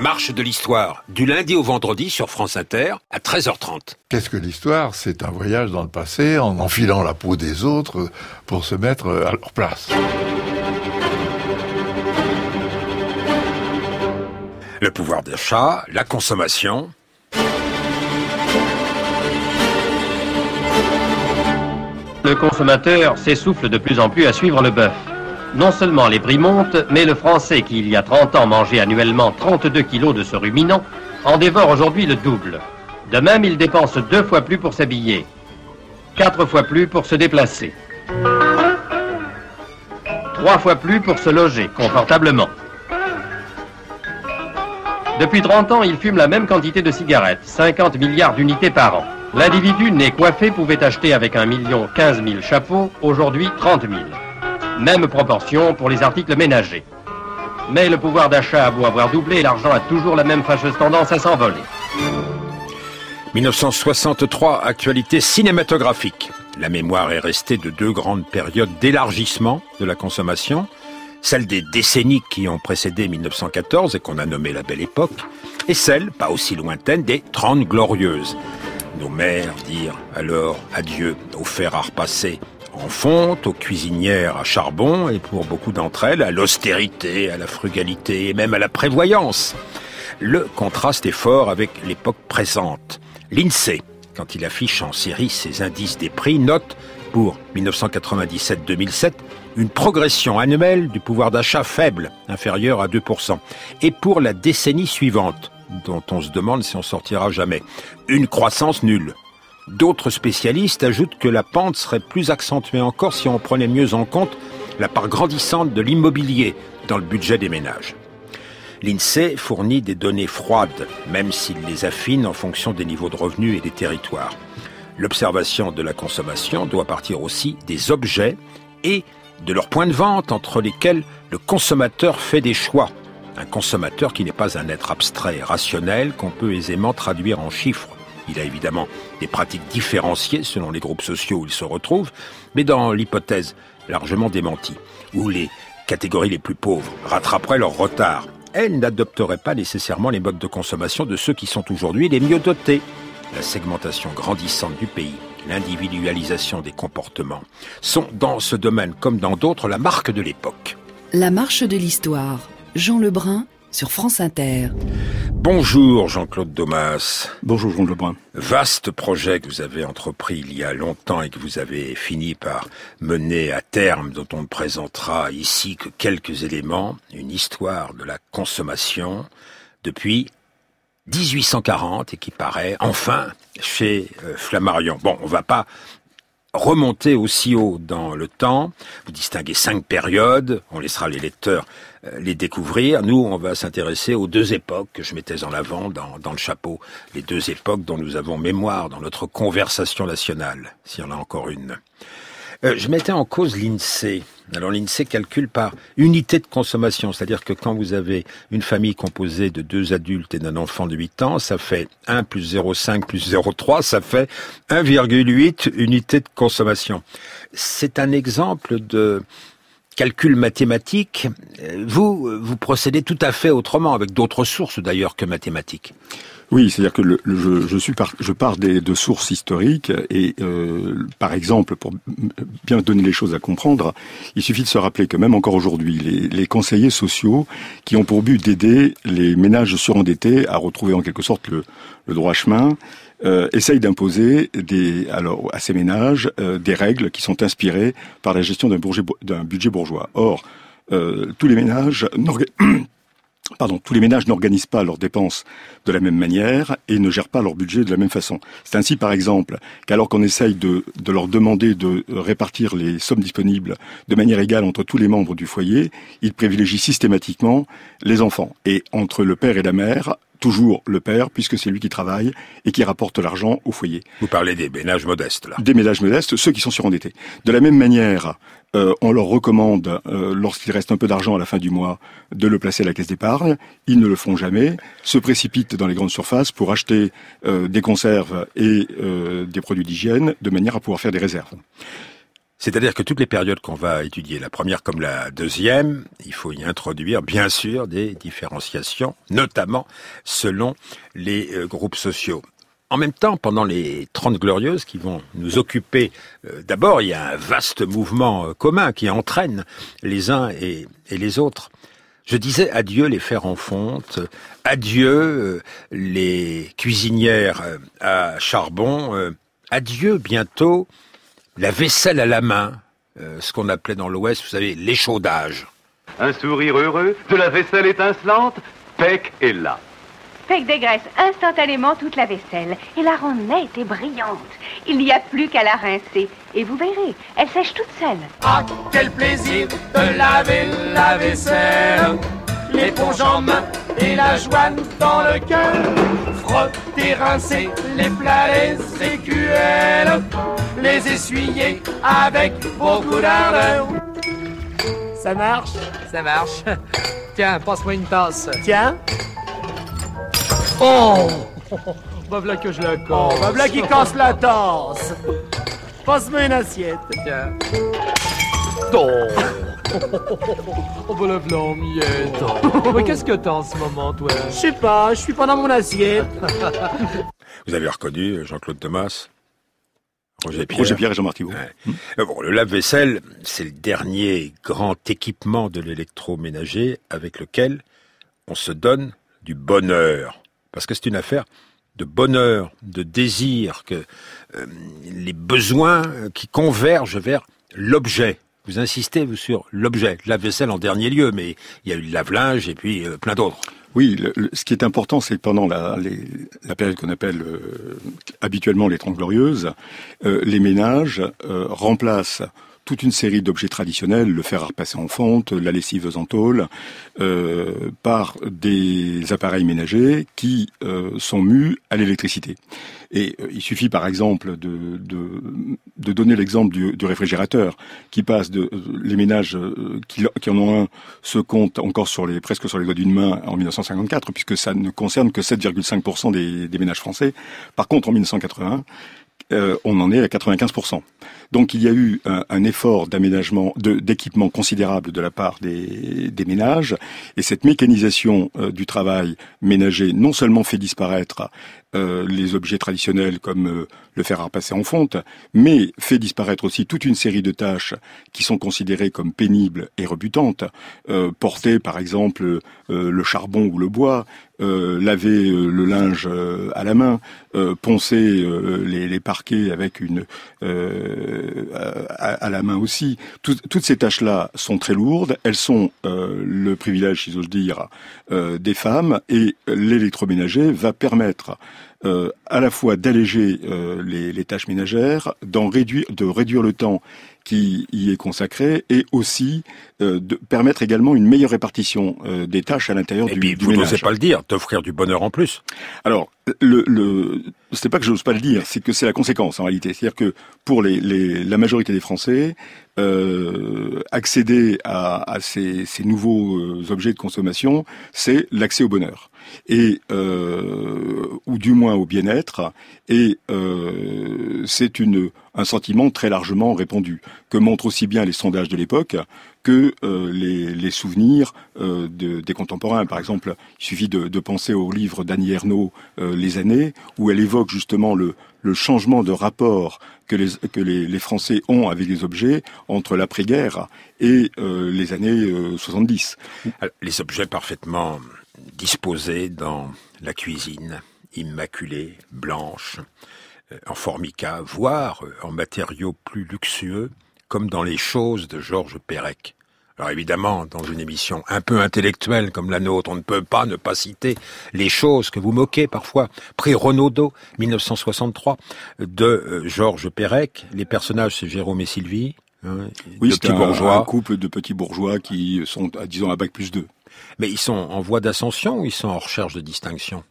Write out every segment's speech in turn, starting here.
marche de l'histoire, du lundi au vendredi sur France Inter à 13h30. Qu'est-ce que l'histoire? C'est un voyage dans le passé en enfilant la peau des autres pour se mettre à leur place. Le pouvoir d'achat, la consommation. Le consommateur s'essouffle de plus en plus à suivre le bœuf. Non seulement les prix montent, mais le Français qui il y a 30 ans mangeait annuellement 32 kilos de ce ruminant en dévore aujourd'hui le double. De même, il dépense deux fois plus pour s'habiller, quatre fois plus pour se déplacer, trois fois plus pour se loger confortablement. Depuis 30 ans, il fume la même quantité de cigarettes, 50 milliards d'unités par an. L'individu né coiffé pouvait acheter avec un million 15 000 chapeaux, aujourd'hui 30 000. Même proportion pour les articles ménagers. Mais le pouvoir d'achat a beau avoir doublé, l'argent a toujours la même fâcheuse tendance à s'envoler. 1963, actualité cinématographique. La mémoire est restée de deux grandes périodes d'élargissement de la consommation, celle des décennies qui ont précédé 1914 et qu'on a nommé la Belle Époque, et celle, pas aussi lointaine, des Trente Glorieuses. Nos mères dirent alors adieu aux fers à repasser en fonte, aux cuisinières à charbon et pour beaucoup d'entre elles à l'austérité, à la frugalité et même à la prévoyance. Le contraste est fort avec l'époque présente. L'INSEE, quand il affiche en série ses indices des prix, note pour 1997-2007 une progression annuelle du pouvoir d'achat faible, inférieure à 2%, et pour la décennie suivante, dont on se demande si on sortira jamais, une croissance nulle. D'autres spécialistes ajoutent que la pente serait plus accentuée encore si on prenait mieux en compte la part grandissante de l'immobilier dans le budget des ménages. L'INSEE fournit des données froides, même s'il les affine en fonction des niveaux de revenus et des territoires. L'observation de la consommation doit partir aussi des objets et de leurs points de vente entre lesquels le consommateur fait des choix. Un consommateur qui n'est pas un être abstrait rationnel qu'on peut aisément traduire en chiffres. Il a évidemment des pratiques différenciées selon les groupes sociaux où il se retrouve, mais dans l'hypothèse largement démentie, où les catégories les plus pauvres rattraperaient leur retard, elles n'adopteraient pas nécessairement les modes de consommation de ceux qui sont aujourd'hui les mieux dotés. La segmentation grandissante du pays, l'individualisation des comportements, sont dans ce domaine comme dans d'autres la marque de l'époque. La marche de l'histoire. Jean Lebrun sur France Inter. Bonjour Jean-Claude Domas. Bonjour Jean Lebrun. Vaste projet que vous avez entrepris il y a longtemps et que vous avez fini par mener à terme, dont on ne présentera ici que quelques éléments, une histoire de la consommation depuis 1840 et qui paraît enfin chez euh, Flammarion. Bon, on va pas remonter aussi haut dans le temps. Vous distinguez cinq périodes. On laissera les lecteurs les découvrir. Nous, on va s'intéresser aux deux époques que je mettais en avant dans, dans, le chapeau. Les deux époques dont nous avons mémoire dans notre conversation nationale, s'il y en a encore une. Euh, je mettais en cause l'INSEE. Alors l'INSEE calcule par unité de consommation, c'est-à-dire que quand vous avez une famille composée de deux adultes et d'un enfant de 8 ans, ça fait 1 plus 0,5 plus 0,3, ça fait 1,8 unité de consommation. C'est un exemple de calcul mathématique. Vous, vous procédez tout à fait autrement, avec d'autres sources d'ailleurs que mathématiques. Oui, c'est-à-dire que je, je pars des, de sources historiques et euh, par exemple, pour bien donner les choses à comprendre, il suffit de se rappeler que même encore aujourd'hui, les, les, conseillers sociaux qui ont pour but d'aider les ménages surendettés à retrouver en quelque sorte le, le droit chemin, euh, essayent d'imposer des, alors, à ces ménages euh, des règles qui sont inspirées par la gestion d'un budget bourgeois. Or, euh, tous les ménages pardon, tous les ménages n'organisent pas leurs dépenses de la même manière et ne gèrent pas leur budget de la même façon. C'est ainsi, par exemple, qu'alors qu'on essaye de, de, leur demander de répartir les sommes disponibles de manière égale entre tous les membres du foyer, ils privilégient systématiquement les enfants. Et entre le père et la mère, toujours le père, puisque c'est lui qui travaille et qui rapporte l'argent au foyer. Vous parlez des ménages modestes, là. Des ménages modestes, ceux qui sont surendettés. De la même manière, euh, on leur recommande, euh, lorsqu'il reste un peu d'argent à la fin du mois, de le placer à la caisse d'épargne. Ils ne le font jamais, se précipitent dans les grandes surfaces pour acheter euh, des conserves et des produits d'hygiène, de manière à pouvoir faire des réserves. C'est-à-dire que toutes les périodes qu'on va étudier, la première comme la deuxième, il faut y introduire bien sûr des différenciations, notamment selon les euh, groupes sociaux. En même temps, pendant les Trente Glorieuses qui vont nous occuper, euh, d'abord, il y a un vaste mouvement euh, commun qui entraîne les uns et, les autres. Je disais adieu les fers en fonte, adieu les cuisinières à charbon, adieu bientôt la vaisselle à la main, euh, ce qu'on appelait dans l'Ouest, vous savez, l'échaudage. Un sourire heureux, de la vaisselle étincelante, Peck est là. Peck dégraisse instantanément toute la vaisselle et la rend nette et brillante. Il n'y a plus qu'à la rincer et vous verrez, elle sèche toute seule. Ah, quel plaisir de laver la vaisselle l'éponge en main et la joie dans le cœur. Frotter, rincer les plats, les écuelles, les essuyer avec beaucoup d'ardeur. Ça marche? Ça marche. Tiens, passe-moi une tasse. Tiens. Oh Bah voilà que je la casse. Oh, bah voilà qui casse la tasse. Passe-moi une assiette. Tiens. Oh Oh bah la miette Mais qu'est-ce que t'as en ce moment, toi? Je sais pas, je suis pas dans mon assiette. Vous avez reconnu Jean-Claude Thomas? Roger Pierre. Roger Pierre et Jean-Marc euh, Bon, le lave-vaisselle, c'est le dernier grand équipement de l'électroménager avec lequel on se donne du bonheur. Parce que c'est une affaire de bonheur, de désir, que euh, les besoins qui convergent vers l'objet. Vous insistez vous sur l'objet, la vaisselle en dernier lieu, mais il y a eu le lave-linge et puis euh, plein d'autres. Oui, ce qui est important, c'est que pendant la, période qu'on appelle euh, habituellement les Trente Glorieuses, euh, les ménages remplacent toute une série d'objets traditionnels, le fer à repasser en fonte, la lessive en tôle, par des appareils ménagers qui sont mus à l'électricité. Et euh, il suffit par exemple de, de, de donner l'exemple du, du, réfrigérateur qui passe de euh, les ménages euh, qui, en ont un se comptent encore sur les presque sur les doigts d'une main en 1954 puisque ça ne concerne que 7,5% des, des, ménages français. Par contre en 1981 on en est à 95%. Donc il y a eu un, effort d'aménagement, d'équipement considérable de la part des, ménages, et cette mécanisation du travail ménager non seulement fait disparaître euh, les objets traditionnels comme euh, le fer à repasser en fonte, mais fait disparaître aussi toute une série de tâches qui sont considérées comme pénibles et rebutantes, euh, porter par exemple le charbon ou le bois, laver le linge à la main, poncer les, parquets avec une à, la main aussi. toutes ces tâches-là sont très lourdes. Elles sont le privilège, si j'ose dire, des femmes et l'électroménager va permettre euh, à la fois d'alléger euh, les, les, tâches ménagères, d'en réduire, de réduire le temps qui y est consacré et aussi euh, de permettre également une meilleure répartition euh, des tâches à l'intérieur du, puis, du vous n'osez pas le dire, d'offrir du bonheur en plus. Alors, le, le c'est pas que je n'ose pas le dire, c'est que c'est la conséquence en réalité. C'est-à-dire que pour les, les, la majorité des Français, euh, accéder à, à ces, ces, nouveaux euh, objets de consommation, c'est l'accès au bonheur et euh, ou du moins au bien-être. Et euh, c'est une un sentiment très largement répandu que montrent aussi bien les sondages de l'époque que euh, les, souvenirs euh, de, des contemporains. Par exemple, il suffit de, penser au livre d'Annie Ernaux, Les années, où elle évoque justement le, le changement de rapport que les, que les, les Français ont avec les objets entre l'après-guerre et euh, les années 70. Les objets parfaitement disposés dans la cuisine, immaculée, blanche, en formica, voire en matériaux plus luxueux, comme dans les choses de Georges Perec. Alors évidemment, dans une émission un peu intellectuelle comme la nôtre, on ne peut pas ne pas citer les choses que vous moquez parfois. Prix Renaudot, 1963, de euh, Georges Perec. Les personnages, c'est Jérôme et Sylvie. Hein, oui, c'est un, un couple de petits bourgeois qui sont, disons, à bac plus 2. Mais ils sont en voie d'ascension ou ils sont en recherche de distinction?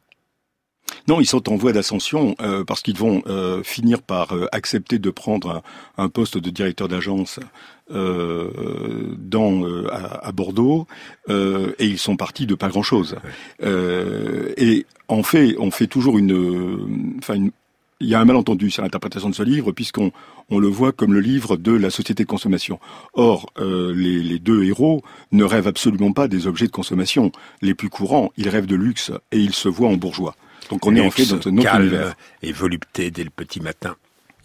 Non, ils sont en voie d'ascension euh, parce qu'ils vont euh, finir par euh, accepter de prendre un, un poste de directeur d'agence dans à, à, Bordeaux et ils sont partis de pas grand chose. et en fait, on fait toujours une, enfin une, il y a un malentendu sur l'interprétation de ce livre, puisqu'on on le voit comme le livre de la société de consommation. Or, euh, les, les, deux héros ne rêvent absolument pas des objets de consommation. Les plus courants, ils rêvent de luxe et ils se voient en bourgeois. Donc on est en fait dans un autre univers. et volupté dès le petit matin.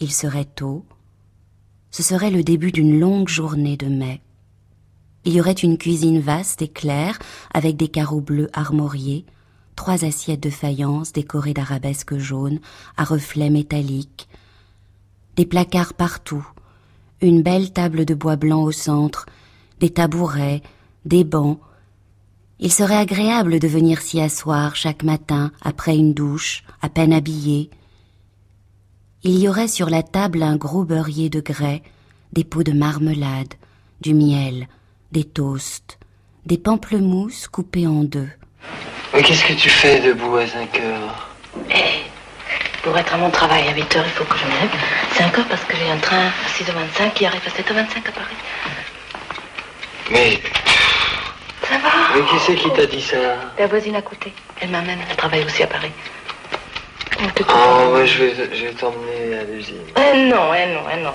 Il serait tôt. Ce serait le début d'une longue journée de mai. Il y aurait une cuisine vaste et claire, avec des carreaux bleus armoriés, trois assiettes de faïence décorées d'arabesques jaunes à reflets métalliques, des placards partout, une belle table de bois blanc au centre, des tabourets, des bancs. Il serait agréable de venir s'y asseoir chaque matin après une douche, à peine habillé. Il y aurait sur la table un gros beurrier de grès, des pots de marmelade, du miel, des toasts, des pamplemousses coupés en deux. Mais qu'est-ce que tu fais debout à 5 heures Eh, pour être à mon travail à 8 heures, il faut que je me lève. 5 heures parce que j'ai un train à 6h25 qui arrive à 7h25 à Paris. Mais. Ça va Mais qui c'est qui t'a dit ça La voisine à côté. Elle m'amène, elle travaille aussi à Paris. Oh, ouais, je vais, je vais t'emmener à l'usine. Eh non, eh non, eh non.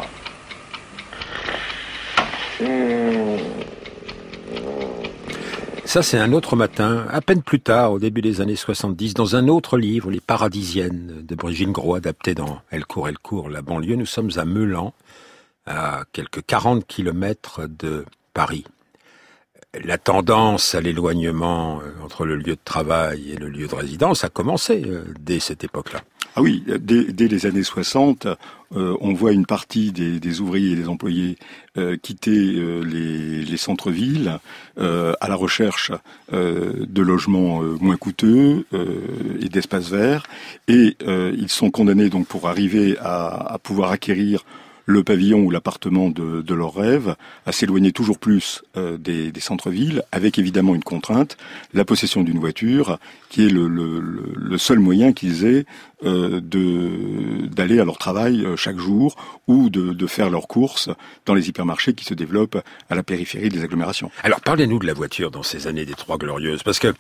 Ça, c'est un autre matin, à peine plus tard, au début des années 70, dans un autre livre, Les Paradisiennes, de Brigitte Gros, adapté dans Elle court, elle court, la banlieue. Nous sommes à Meulan, à quelques 40 kilomètres de Paris. La tendance à l'éloignement euh, entre le lieu de travail et le lieu de résidence a commencé euh, dès cette époque-là. Ah oui, dès, les années 60, euh, on voit une partie des, ouvriers et des employés quitter les, les centres-villes à la recherche de logements moins coûteux et d'espaces verts, et ils sont condamnés donc pour arriver à pouvoir acquérir le pavillon ou l'appartement de, de leur rêve, à s'éloigner toujours plus euh, des, centres-villes, avec évidemment une contrainte, la possession d'une voiture, qui est le seul moyen qu'ils aient euh, de d'aller à leur travail euh, chaque jour ou de, de faire leurs courses dans les hypermarchés qui se développent à la périphérie des agglomérations. Alors parlez-nous de la voiture dans ces années des Trois Glorieuses, parce que euh,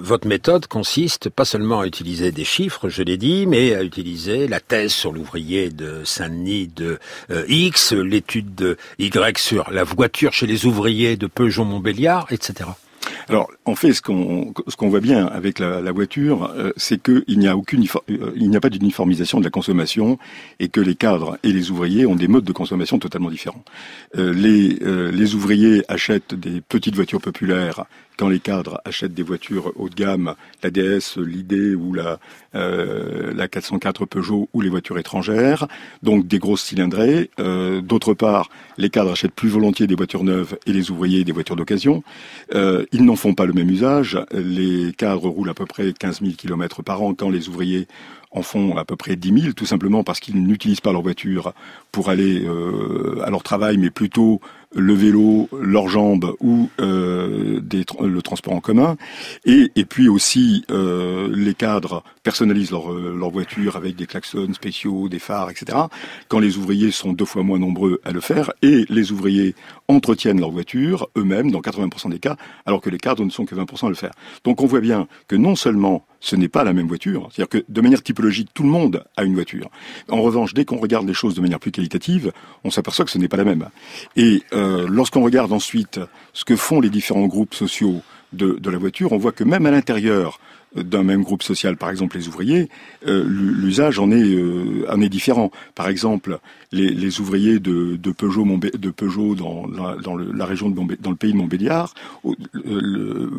votre méthode consiste pas seulement à utiliser des chiffres, je l'ai dit, mais à utiliser la thèse sur l'ouvrier de Saint-Denis de euh, X, l'étude de Y sur la voiture chez les ouvriers de Peugeot-Montbéliard, etc. Alors, en fait, ce qu'on ce qu'on voit bien avec la, voiture, euh, c'est qu'il n'y a aucune euh, il n'y a pas d'uniformisation de la consommation et que les cadres et les ouvriers ont des modes de consommation totalement différents. Euh, les les ouvriers achètent des petites voitures populaires quand les cadres achètent des voitures haut de gamme, la DS, l'ID ou la, euh, la 404 Peugeot ou les voitures étrangères, donc des grosses cylindrées. Euh, D'autre part, les cadres achètent plus volontiers des voitures neuves et les ouvriers des voitures d'occasion. Euh, ils n'en font pas le même usage. Les cadres roulent à peu près 15 000 km par an quand les ouvriers en font à peu près 10 000, tout simplement parce qu'ils n'utilisent pas leur voiture pour aller euh, à leur travail, mais plutôt le vélo, leurs jambes ou euh, le transport en commun. Et, et puis aussi, euh, les cadres personnalisent leur, leur voiture avec des klaxons spéciaux, des phares, etc. Quand les ouvriers sont deux fois moins nombreux à le faire, et les ouvriers entretiennent leur voiture eux-mêmes dans 80% des cas, alors que les cadres ne sont que 20% à le faire. Donc on voit bien que non seulement ce n'est pas la même voiture, c'est-à-dire que de manière typologique, tout le monde a une voiture. En revanche, dès qu'on regarde les choses de manière plus qualitative, on s'aperçoit que ce n'est pas la même. Et euh, lorsqu'on regarde ensuite ce que font les différents groupes sociaux de, de la voiture, on voit que même à l'intérieur d'un même groupe social, par exemple les ouvriers, euh, l'usage en est euh, en est différent. Par exemple, les, ouvriers de, Peugeot, de Peugeot dans, dans le, la région de dans le pays de Montbéliard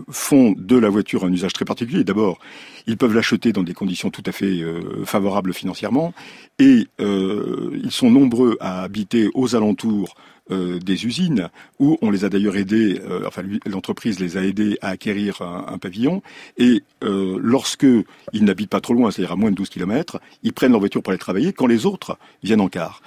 font de la voiture un usage très particulier. D'abord, ils peuvent l'acheter dans des conditions tout à fait euh, favorables financièrement, et euh, ils sont nombreux à habiter aux alentours euh, des usines où on les a d'ailleurs aidés, euh, enfin l'entreprise les a aidés à acquérir un, pavillon et euh, lorsque ils n'habitent pas trop loin, c'est-à-dire à moins de 12 km, ils prennent leur voiture pour aller travailler quand les autres viennent en car.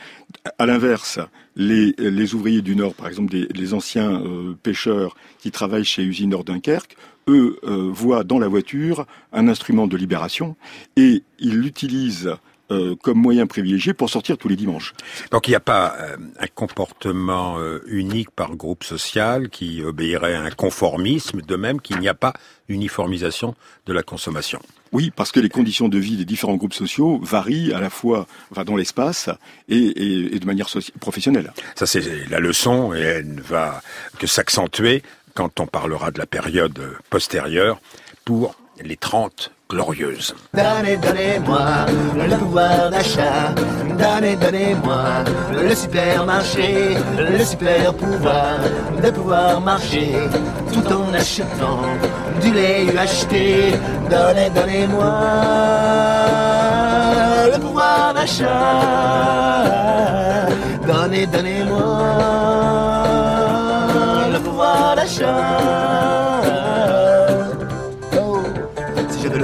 À l'inverse, les, les ouvriers du Nord, par exemple des, les anciens euh, pêcheurs qui travaillent chez Usinor Dunkerque, eux euh, voient dans la voiture un instrument de libération et ils l'utilisent euh, comme moyen privilégié pour sortir tous les dimanches. Donc il n'y a pas euh, un comportement euh, unique par groupe social qui obéirait à un conformisme, de même qu'il n'y a pas uniformisation de la consommation. Oui, parce que les conditions de vie des différents groupes sociaux varient à la fois enfin, dans l'espace et, et, de manière professionnelle. Ça c'est la leçon et elle ne va que s'accentuer quand on parlera de la période postérieure pour les 30 glorieuse. Donnez, donnez-moi le pouvoir d'achat. Donnez, donnez-moi le supermarché, le super pouvoir de pouvoir marcher tout en achetant du lait acheté. Donnez, donnez-moi le pouvoir d'achat. Donnez, donnez-moi le pouvoir d'achat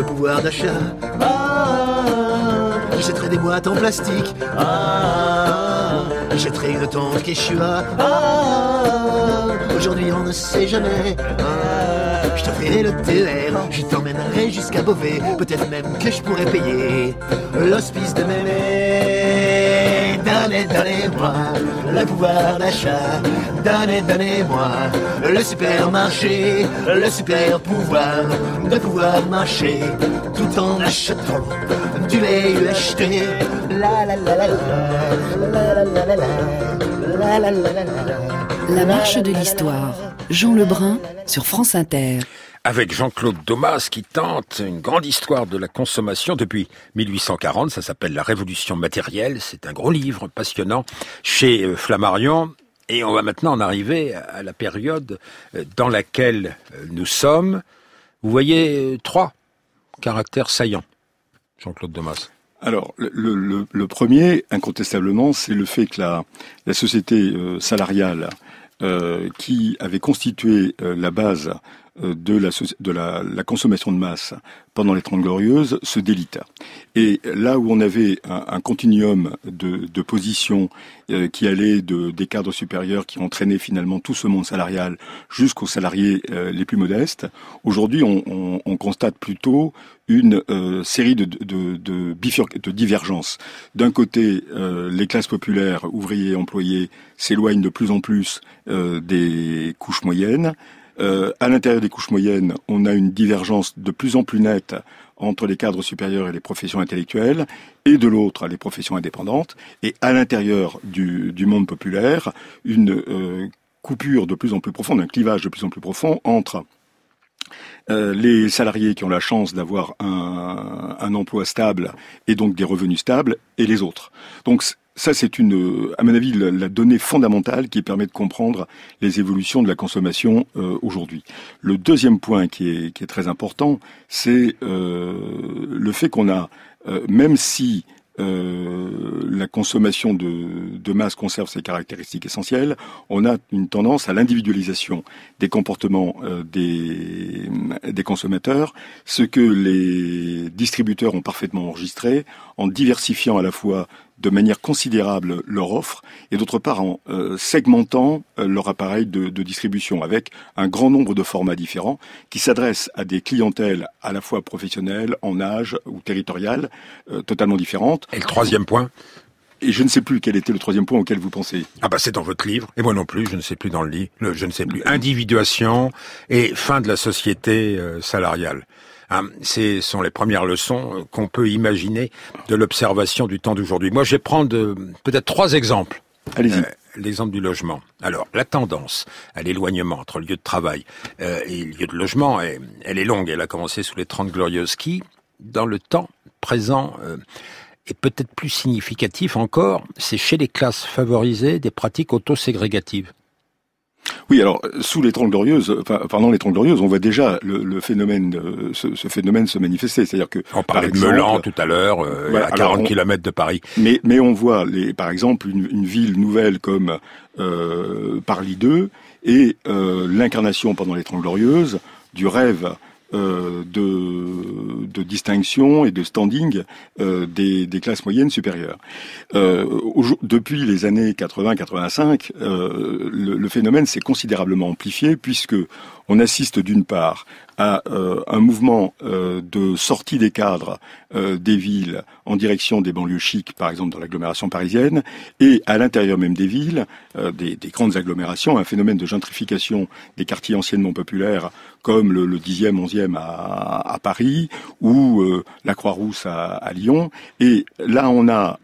pouvoir d'achat. Ah, j'achèterai des boîtes en plastique. Ah, j'achèterai une tente Quechua. Ah, aujourd'hui on ne sait jamais. Ah, je t'offrirai le TER, je t'emmènerai jusqu'à Beauvais. Peut-être même que je pourrais payer l'hospice de Mémé. Donnez, donnez-moi le pouvoir d'achat. Donnez, donnez-moi le supermarché, le super pouvoir de pouvoir marcher tout en achetant du lait acheté. La la la la la la la la la la la marche de l'histoire. Jean Lebrun sur France Inter avec Jean-Claude Domas qui tente une grande histoire de la consommation depuis 1840. Ça s'appelle La Révolution matérielle. C'est un gros livre passionnant chez euh, Flammarion. Et on va maintenant en arriver à la période euh, dans laquelle euh, nous sommes. Vous voyez trois caractères saillants, Jean-Claude Domas. Alors, le, premier, incontestablement, c'est le fait que la, société salariale qui avait constitué la base de, la, de la, la, consommation de masse pendant les Trente Glorieuses se délita. Et là où on avait un, continuum de, de positions euh, qui allait de, des cadres supérieurs qui entraînaient finalement tout ce monde salarial jusqu'aux salariés euh, les plus modestes, aujourd'hui on, on, on, constate plutôt une série de, de, de, de divergences. D'un côté, les classes populaires, ouvriers, employés, s'éloignent de plus en plus des couches moyennes. Euh, à l'intérieur des couches moyennes, on a une divergence de plus en plus nette entre les cadres supérieurs et les professions intellectuelles, et de l'autre les professions indépendantes, et à l'intérieur du, monde populaire, une euh, coupure de plus en plus profonde, un clivage de plus en plus profond entre euh, les salariés qui ont la chance d'avoir un, un, emploi stable et donc des revenus stables, et les autres. Donc ça, c'est une, à mon avis, la, donnée fondamentale qui permet de comprendre les évolutions de la consommation euh, aujourd'hui. Le deuxième point qui est, très important, c'est euh, le fait qu'on a, euh, même si euh, la consommation de, masse conserve ses caractéristiques essentielles, on a une tendance à l'individualisation des comportements euh, des consommateurs, ce que les distributeurs ont parfaitement enregistré en diversifiant à la fois de manière considérable leur offre et d'autre part en euh, segmentant euh, leur appareil de, de, distribution avec un grand nombre de formats différents qui s'adressent à des clientèles à la fois professionnelles, en âge ou territoriales, euh, totalement différentes. Et le troisième point? Et je ne sais plus quel était le troisième point auquel vous pensez. Ah bah c'est dans votre livre, et moi non plus, je ne sais plus dans le livre, je ne sais plus. Individuation et fin de la société salariale. Hein, ce sont les premières leçons qu'on peut imaginer de l'observation du temps d'aujourd'hui. Moi, je vais prendre euh, peut-être trois exemples. Allez-y. Euh, l'exemple du logement. Alors, la tendance à l'éloignement entre lieu de travail euh, et lieu de logement, elle, est longue. Elle a commencé sous les Trente Glorieuses qui, dans le temps présent, est peut-être plus significatif encore, c'est chez les classes favorisées des pratiques autoségrégatives. Oui, alors sous les Trente Glorieuses, enfin pendant les Trente Glorieuses, on voit déjà le, le phénomène, euh, ce, ce, phénomène se manifester. C'est-à-dire que on parlait de Melan tout à l'heure, euh, à 40 km de Paris. Mais mais on voit les, par exemple une, une ville nouvelle comme euh, Parly 2 et euh, l'incarnation pendant les Trente Glorieuses du rêve euh, de, de, distinction et de standing euh, des, des, classes moyennes supérieures. Euh, depuis les années 80-85, euh, le, le, phénomène s'est considérablement amplifié puisque on assiste d'une part à un mouvement de sortie des cadres des villes en direction des banlieues chics, par exemple dans l'agglomération parisienne, et à l'intérieur même des villes, des, des, grandes agglomérations, un phénomène de gentrification des quartiers anciennement populaires comme le, le 10e, 11e à, à Paris ou la Croix-Rousse à, Lyon. Et là, on a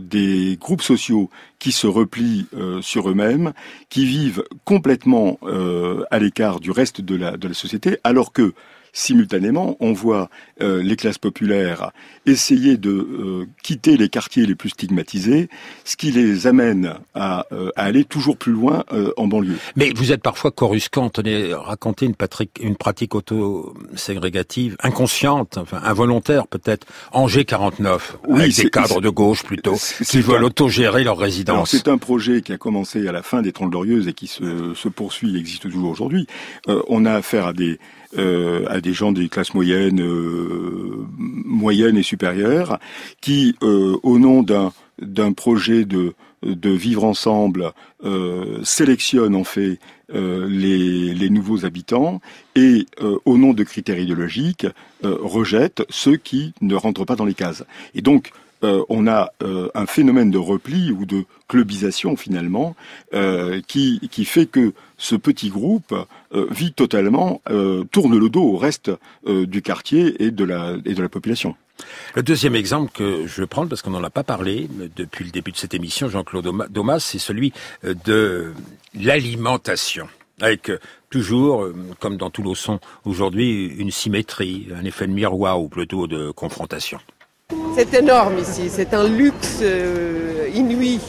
des groupes sociaux qui se replient euh, sur eux-mêmes, qui vivent complètement euh, à l'écart du reste de la, de la société, alors que simultanément, on voit euh, les classes populaires essayer de euh, quitter les quartiers les plus stigmatisés, ce qui les amène à, euh, à aller toujours plus loin en banlieue. Mais vous êtes parfois coruscant, tenez, raconter une, une pratique auto-ségrégative, inconsciente, enfin involontaire peut-être, Angers 49, oui, avec des cadres de gauche plutôt, qui veulent autogérer leur résidence. C'est un projet qui a commencé à la fin des Trente Glorieuses et qui se, se poursuit, existe toujours aujourd'hui. on a affaire à des euh, à des gens des classes moyennes, euh, et supérieures, qui, euh, au nom d'un projet de de vivre ensemble euh, sélectionnent en fait les, les, nouveaux habitants et au nom de critères idéologiques rejettent ceux qui ne rentrent pas dans les cases. Et donc on a un phénomène de repli ou de clubisation finalement qui, qui fait que ce petit groupe euh, vit totalement, euh, tourne le dos au reste euh, du quartier et de la, population. Le deuxième exemple que je prendre, parce qu'on n'en a pas parlé depuis le début de cette émission, Jean-Claude Domas, c'est celui de l'alimentation. Avec toujours, comme dans tout leçon aujourd'hui, une symétrie, un effet de miroir ou plutôt de confrontation. C'est énorme ici, c'est un luxe inouï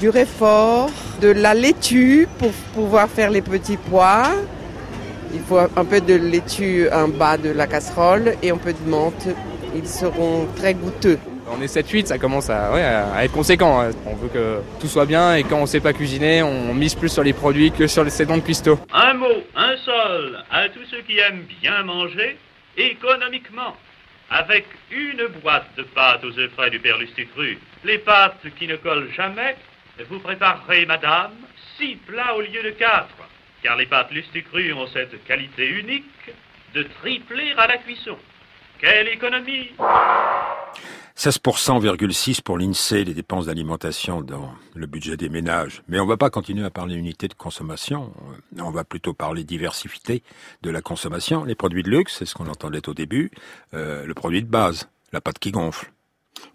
du réfort, de la laitue pour pouvoir faire les petits pois. Il faut un peu de laitue en bas de la casserole et un peu de menthe. Ils seront très goûteux. On est 7-8, ça commence à, être conséquent. Hein. On veut que tout soit bien et quand on ne sait pas cuisiner, on mise plus sur les produits que sur les sédons de cuistot. Un mot, un seul, à tous ceux qui aiment bien manger, économiquement, avec une boîte de pâtes aux œufs frais du Père Lustucru. Les pâtes qui ne collent jamais vous préparerez, madame, six plats au lieu de quatre, car les pâtes lustucrues ont cette qualité unique de tripler à la cuisson. Quelle économie 16,6% pour l'INSEE, les dépenses d'alimentation dans le budget des ménages. Mais on ne va pas continuer à parler unité de consommation. On va plutôt parler diversité de la consommation. Les produits de luxe, c'est ce qu'on entendait au début. Euh, le produit de base, la pâte qui gonfle.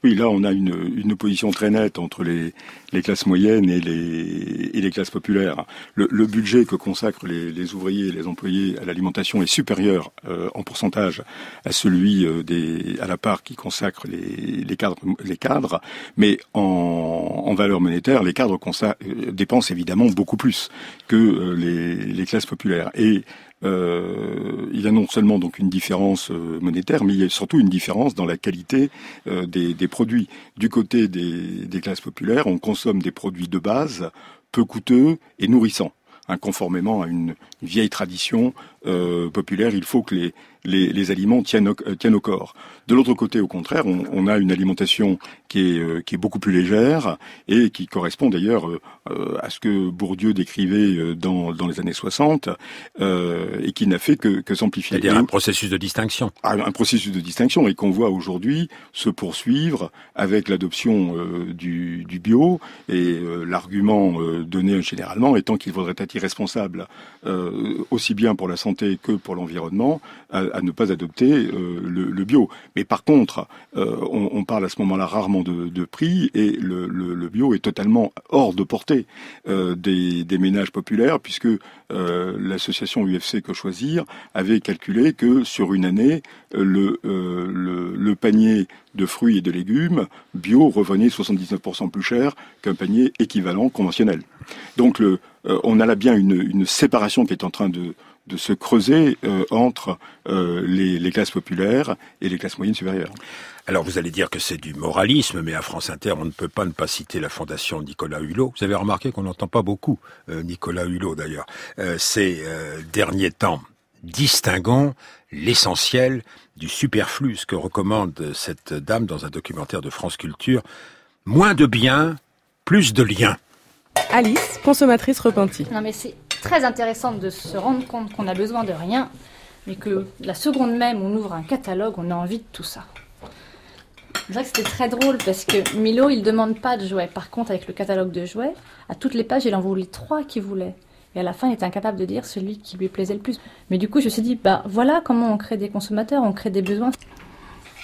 Oui, là, on a une, une opposition très nette entre les, classes moyennes et les, classes populaires. Le, budget que consacrent les, ouvriers et les employés à l'alimentation est supérieur euh, en pourcentage à celui euh, des, à la part qui consacre les, cadres, les cadres, mais en, valeur monétaire, les cadres euh, dépensent évidemment beaucoup plus que les, les classes populaires. Euh, il y a non seulement donc une différence euh, monétaire, mais il y a surtout une différence dans la qualité euh, des, produits. Du côté des, des classes populaires, on consomme des produits de base peu coûteux et nourrissants. Hein, conformément à une vieille tradition euh, populaire, il faut que les, les, les aliments tiennent au, euh, tiennent au corps. De l'autre côté, au contraire, on, on, a une alimentation qui est, euh, qui est beaucoup plus légère et qui correspond d'ailleurs euh, à ce que Bourdieu décrivait dans, dans les années 60 et qui n'a fait que, que s'amplifier. C'est-à-dire un processus de distinction. Ah, un processus de distinction et qu'on voit aujourd'hui se poursuivre avec l'adoption du, du, bio et l'argument donné généralement étant qu'il faudrait être irresponsable aussi bien pour la santé que pour l'environnement à, ne pas adopter euh, le, bio. Mais par contre, euh, on, parle à ce moment-là rarement de, prix et le, bio est totalement hors de portée euh, des, ménages populaires puisque l'association UFC Que Choisir avait calculé que sur une année, le, panier de fruits et de légumes bio revenait 79% plus cher qu'un panier équivalent conventionnel. Donc le, on a là bien une séparation qui est en train de, de se creuser euh, entre euh, les, les, classes populaires et les classes moyennes supérieures. Alors vous allez dire que c'est du moralisme, mais à France Inter, on ne peut pas ne pas citer la fondation Nicolas Hulot. Vous avez remarqué qu'on n'entend pas beaucoup euh, Nicolas Hulot d'ailleurs. ces derniers temps, distinguons l'essentiel du superflu, ce que recommande cette dame dans un documentaire de France Culture. Moins de biens, plus de liens. Alice, consommatrice repentie. Non mais c'est très intéressante de se rendre compte qu'on a besoin de rien, mais que la seconde même on ouvre un catalogue, on a envie de tout ça. C'est vrai que c'était très drôle parce que Milo, il demande pas de jouets. Par contre, avec le catalogue de jouets, à toutes les pages, il en voulait trois qu'il voulait. Et à la fin, il était incapable de dire celui qui lui plaisait le plus. Mais du coup, je me suis dit, bah voilà comment on crée des consommateurs, on crée des besoins.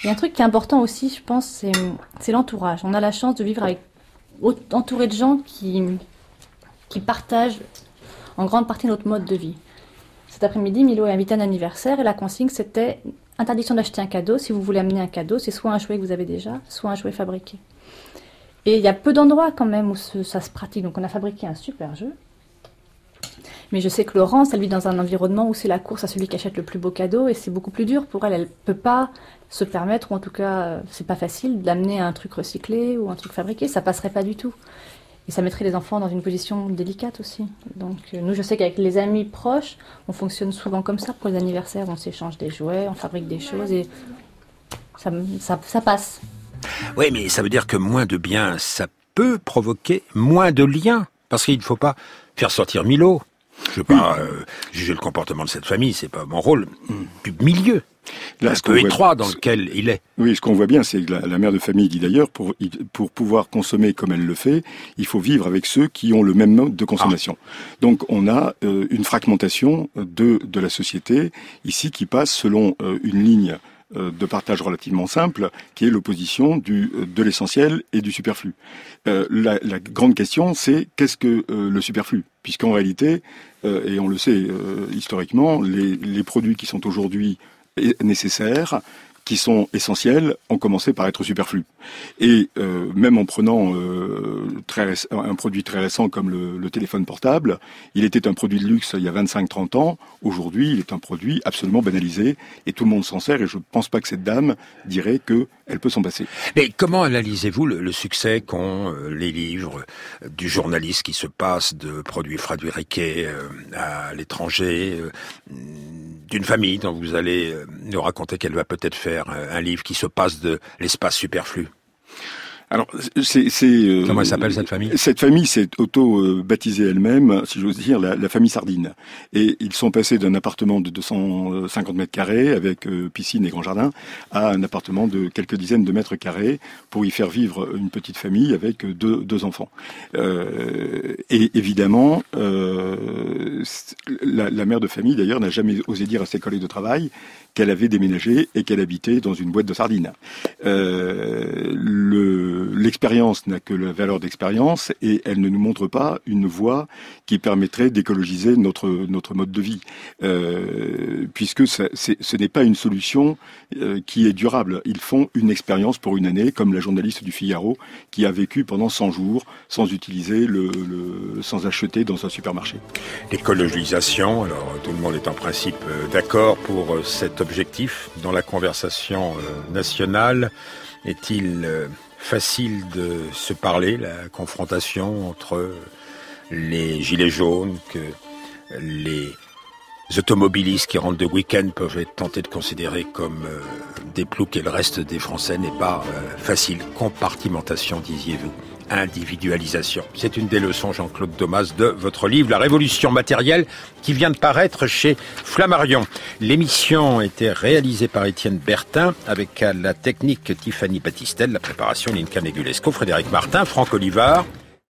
Il y a un truc qui est important aussi, je pense, c'est, l'entourage. On a la chance de vivre avec entouré de gens qui, qui partagent en grande partie notre mode de vie. Cet après-midi, Milo est invité un anniversaire et la consigne c'était interdiction d'acheter un cadeau. Si vous voulez amener un cadeau, c'est soit un jouet que vous avez déjà, soit un jouet fabriqué. Et il y a peu d'endroits quand même où ça se pratique. Donc on a fabriqué un super jeu. Mais je sais que Laurence, elle vit dans un environnement où c'est la course à celui qui achète le plus beau cadeau et c'est beaucoup plus dur pour elle. Elle ne peut pas se permettre, ou en tout cas, c'est pas facile d'amener un truc recyclé ou un truc fabriqué. Ça passerait pas du tout. Et ça mettrait les enfants dans une position délicate aussi. Donc euh, nous, je sais qu'avec les amis proches, on fonctionne souvent comme ça pour les anniversaires. On s'échange des jouets, on fabrique des choses et ça, ça, ça passe. Oui, mais ça veut dire que moins de biens, ça peut provoquer moins de liens. Parce qu'il ne faut pas faire sortir Milo. Je ne veux pas euh, juger le comportement de cette famille, c'est pas mon rôle. Du milieu. Là, ce peu étroit dans lequel il est. Oui, ce qu'on voit bien, c'est que la, mère de famille dit d'ailleurs, pour, pour pouvoir consommer comme elle le fait, il faut vivre avec ceux qui ont le même mode de consommation. Donc on a euh, une fragmentation de, de la société ici qui passe selon euh, une ligne de partage relativement simple, qui est l'opposition du de l'essentiel et du superflu. Euh, la, grande question, c'est qu'est-ce que le superflu? Puisqu'en réalité, et on le sait historiquement, les produits qui sont aujourd'hui nécessaires qui sont essentiels ont commencé par être superflus. Et euh, même en prenant euh, très un produit très récent comme le, téléphone portable, il était un produit de luxe il y a 25-30 ans. Aujourd'hui, il est un produit absolument banalisé et tout le monde s'en sert. Et je ne pense pas que cette dame dirait que elle peut s'en passer. Mais comment analysez-vous le, succès qu'ont euh, les livres du journaliste qui se passe de produits fabriqués à l'étranger, d'une famille dont vous allez nous raconter qu'elle va peut-être faire un livre qui se passe de l'espace superflu alors, c'est, euh, comment elle s'appelle cette famille? Cette famille s'est auto-baptisée elle-même, si j'ose dire, la, famille Sardine. Et ils sont passés d'un appartement de 250 mètres carrés avec euh, piscine et grand jardin à un appartement de quelques dizaines de mètres carrés pour y faire vivre une petite famille avec deux, deux enfants. Euh, et évidemment, euh, la, la, mère de famille d'ailleurs n'a jamais osé dire à ses collègues de travail qu'elle avait déménagé et qu'elle habitait dans une boîte de sardines. Euh, L'expérience n'a que la valeur d'expérience et elle ne nous montre pas une voie qui permettrait d'écologiser notre, notre mode de vie, euh, puisque ce n'est pas une solution euh, qui est durable. Ils font une expérience pour une année, comme la journaliste du Figaro qui a vécu pendant 100 jours sans utiliser le, sans acheter dans un supermarché. L'écologisation, alors tout le monde est en principe d'accord pour euh, objectif dans la conversation euh, nationale? Est-il euh, facile de se parler, la confrontation entre les gilets jaunes, que les automobilistes qui rentrent de week-end peuvent être tentés de considérer comme euh, des ploucs et le reste des Français n'est pas facile? Compartimentation, disiez-vous individualisation. C'est une des leçons, Jean-Claude Domas, de votre livre La Révolution matérielle qui vient de paraître chez Flammarion. L'émission était réalisée par Étienne Bertin avec la technique Tiffany Battistel, la préparation Linka Negulesco, Frédéric Martin, Franck Olivard.